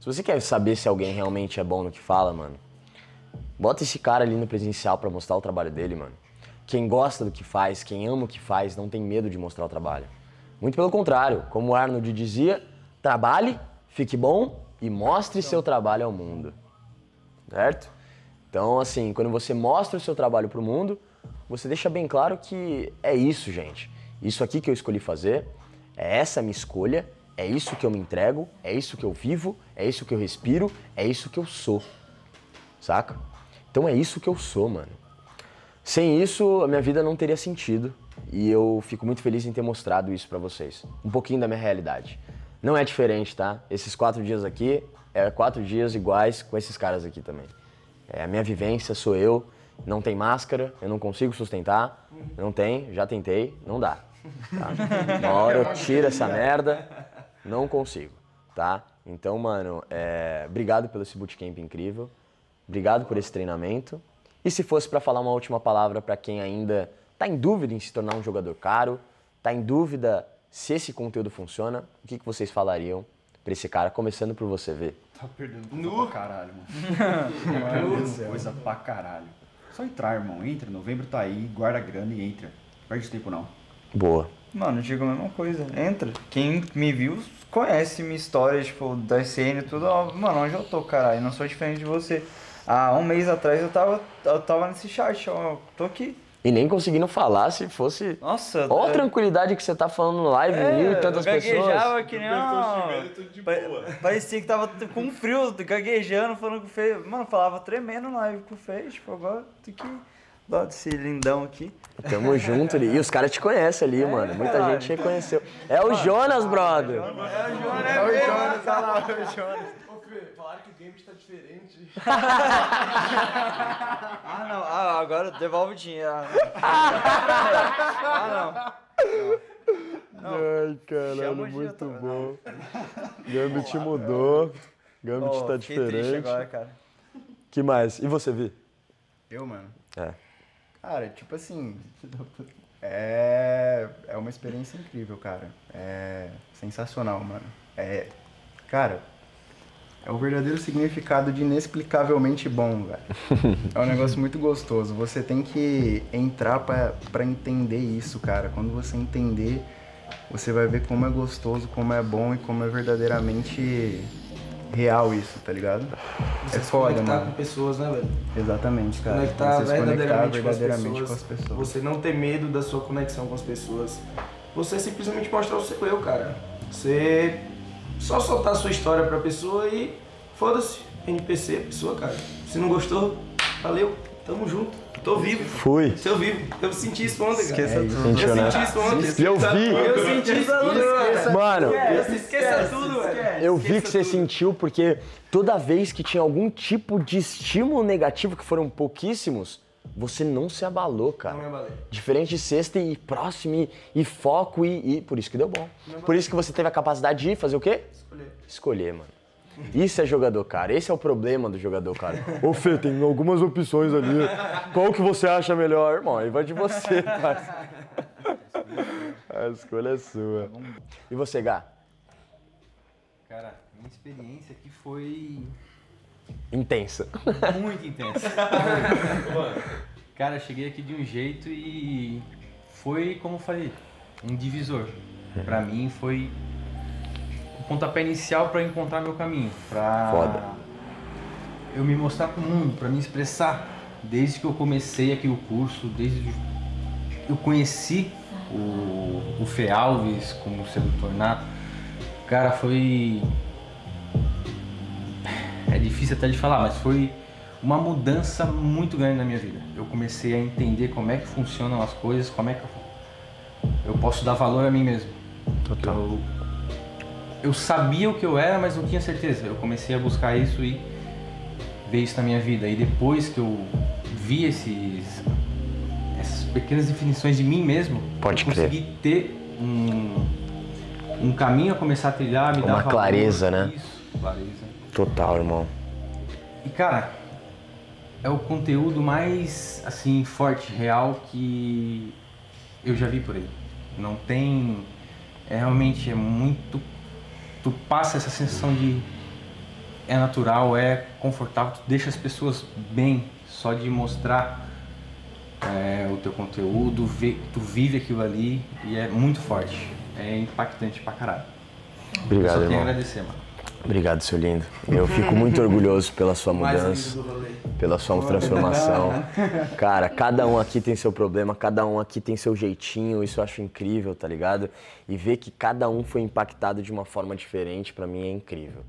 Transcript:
Se você quer saber se alguém realmente é bom no que fala, mano, bota esse cara ali no presencial pra mostrar o trabalho dele, mano. Quem gosta do que faz, quem ama o que faz, não tem medo de mostrar o trabalho. Muito pelo contrário, como o Arnold dizia, trabalhe, fique bom e mostre seu trabalho ao mundo. Certo? Então, assim, quando você mostra o seu trabalho pro mundo, você deixa bem claro que é isso, gente. Isso aqui que eu escolhi fazer, é essa a minha escolha, é isso que eu me entrego, é isso que eu vivo, é isso que eu respiro, é isso que eu sou. Saca? Então é isso que eu sou, mano. Sem isso, a minha vida não teria sentido. E eu fico muito feliz em ter mostrado isso pra vocês. Um pouquinho da minha realidade. Não é diferente, tá? Esses quatro dias aqui é quatro dias iguais com esses caras aqui também. É a minha vivência, sou eu. Não tem máscara, eu não consigo sustentar. Não tem, já tentei, não dá. Tá? Uma hora eu tiro essa merda, não consigo, tá? Então, mano, é, obrigado pelo esse bootcamp incrível. Obrigado por esse treinamento. E se fosse pra falar uma última palavra pra quem ainda tá em dúvida em se tornar um jogador caro, tá em dúvida se esse conteúdo funciona, o que, que vocês falariam pra esse cara, começando por você ver? Tá perdendo coisa pra caralho, mano. Tá coisa pra caralho. Só entrar, irmão. Entra, novembro tá aí, guarda a grana e entra. Perde tempo não. Boa. Mano, eu digo a mesma coisa. Entra. Quem me viu conhece minha história, tipo, da SN e tudo. Ó, Mano, onde eu tô, caralho? Não sou diferente de você. Há um mês atrás eu tava, eu tava nesse chat, ó. Tô aqui. E nem conseguindo falar se fosse. Nossa, Ó a tranquilidade que você tá falando no live, É, mil e tantas eu gaguejava pessoas. que nem de Pa- boa. Parecia que tava com frio, gaguejando, falando com o Fê. Mano, falava tremendo na live com o Fê. Tipo, agora tô aqui, lado desse lindão aqui. Tamo junto ali. E os caras te conhecem ali, mano. Muita gente reconheceu. É o Jonas, brother. É o Jonas, olha lá, é o Jonas. Ô, Fê, falaram que o game tá diferente. Ah, não. Ah, agora devolve o dinheiro. Ah, não. Ai, caralho, o muito tá? bom. Gambit mudou. Gambit Oh, tá diferente. agora, cara. que mais? E você, Vi? Eu, mano. É. Cara, tipo assim. É. É uma experiência incrível, cara. É sensacional, mano. É. Cara. É o verdadeiro significado de inexplicavelmente bom, velho. É um negócio muito gostoso. Você tem que entrar pra entender isso, cara. Quando você entender, você vai ver como é gostoso, como é bom e como é verdadeiramente real isso, tá ligado? Você é se foda, conectar mano. com pessoas, né, velho? Exatamente, cara. Conectar você conectar verdadeiramente, verdadeiramente com, com as as pessoas. pessoas. Você não ter medo da sua conexão com as pessoas. Você simplesmente mostrar o seu eu, cara. Você só soltar a sua história pra pessoa e foda-se. NPC, a pessoa, cara. Se não gostou, valeu. Tamo junto. Tô vivo. Fui. Eu vivo. Eu senti isso ontem, cara. Esqueça tudo. Sentiu, Eu né? senti isso ontem. Eu vi. Eu senti isso tudo, velho. Mano, Esqueça, esqueça tudo, velho. eu vi que você sentiu porque toda vez que tinha algum tipo de estímulo negativo, que foram pouquíssimos, você não se abalou, cara. Não me abalei. Diferente de sexta e próximo e, e foco e, e por isso que deu bom. Por isso que você teve a capacidade de fazer o quê? Escolher. Escolher, mano. Isso é jogador, cara. Esse é o problema do jogador, cara. Ô, Fê, tem algumas opções ali. Qual que você acha melhor? Irmão, aí vai de você, parça. A escolha é sua. E você, Gá? Cara, minha experiência aqui foi Intensa. muito intensa. Cara, cheguei aqui de um jeito e foi, como eu falei, um divisor. Pra mim foi o pontapé inicial pra encontrar meu caminho, pra Foda. eu me mostrar pro mundo, pra me expressar. Desde que eu comecei aqui o curso, desde que eu conheci o, o Fê Alves como sedutor nato, cara, foi é difícil até de falar, mas foi uma mudança muito grande na minha vida. Eu comecei a entender como é que funcionam as coisas, como é que eu, eu posso dar valor a mim mesmo. Total. Eu, eu sabia o que eu era, mas não tinha certeza. Eu comecei a buscar isso e ver isso na minha vida. E depois que eu vi esses, essas pequenas definições de mim mesmo, Pode eu crer. consegui ter um, um caminho a começar a trilhar, me Uma dar valor. clareza, né? Isso, clareza. Total, irmão. E cara, é o conteúdo mais assim forte, real que eu já vi por aí. Não tem. É realmente é muito. Tu passa essa sensação de. É natural, é confortável, tu deixa as pessoas bem só de mostrar é, o teu conteúdo, vê, tu vive aquilo ali e é muito forte. É impactante pra caralho. Obrigado, Só tenho a irmão. agradecer, mano. Obrigado, seu lindo. Eu fico muito orgulhoso pela sua mudança. amigo do rolê. pela sua transformação. Cara, cada um aqui tem seu problema, cada um aqui tem seu jeitinho, isso eu acho incrível, tá ligado? E ver que cada um foi impactado de uma forma diferente, pra mim é incrível.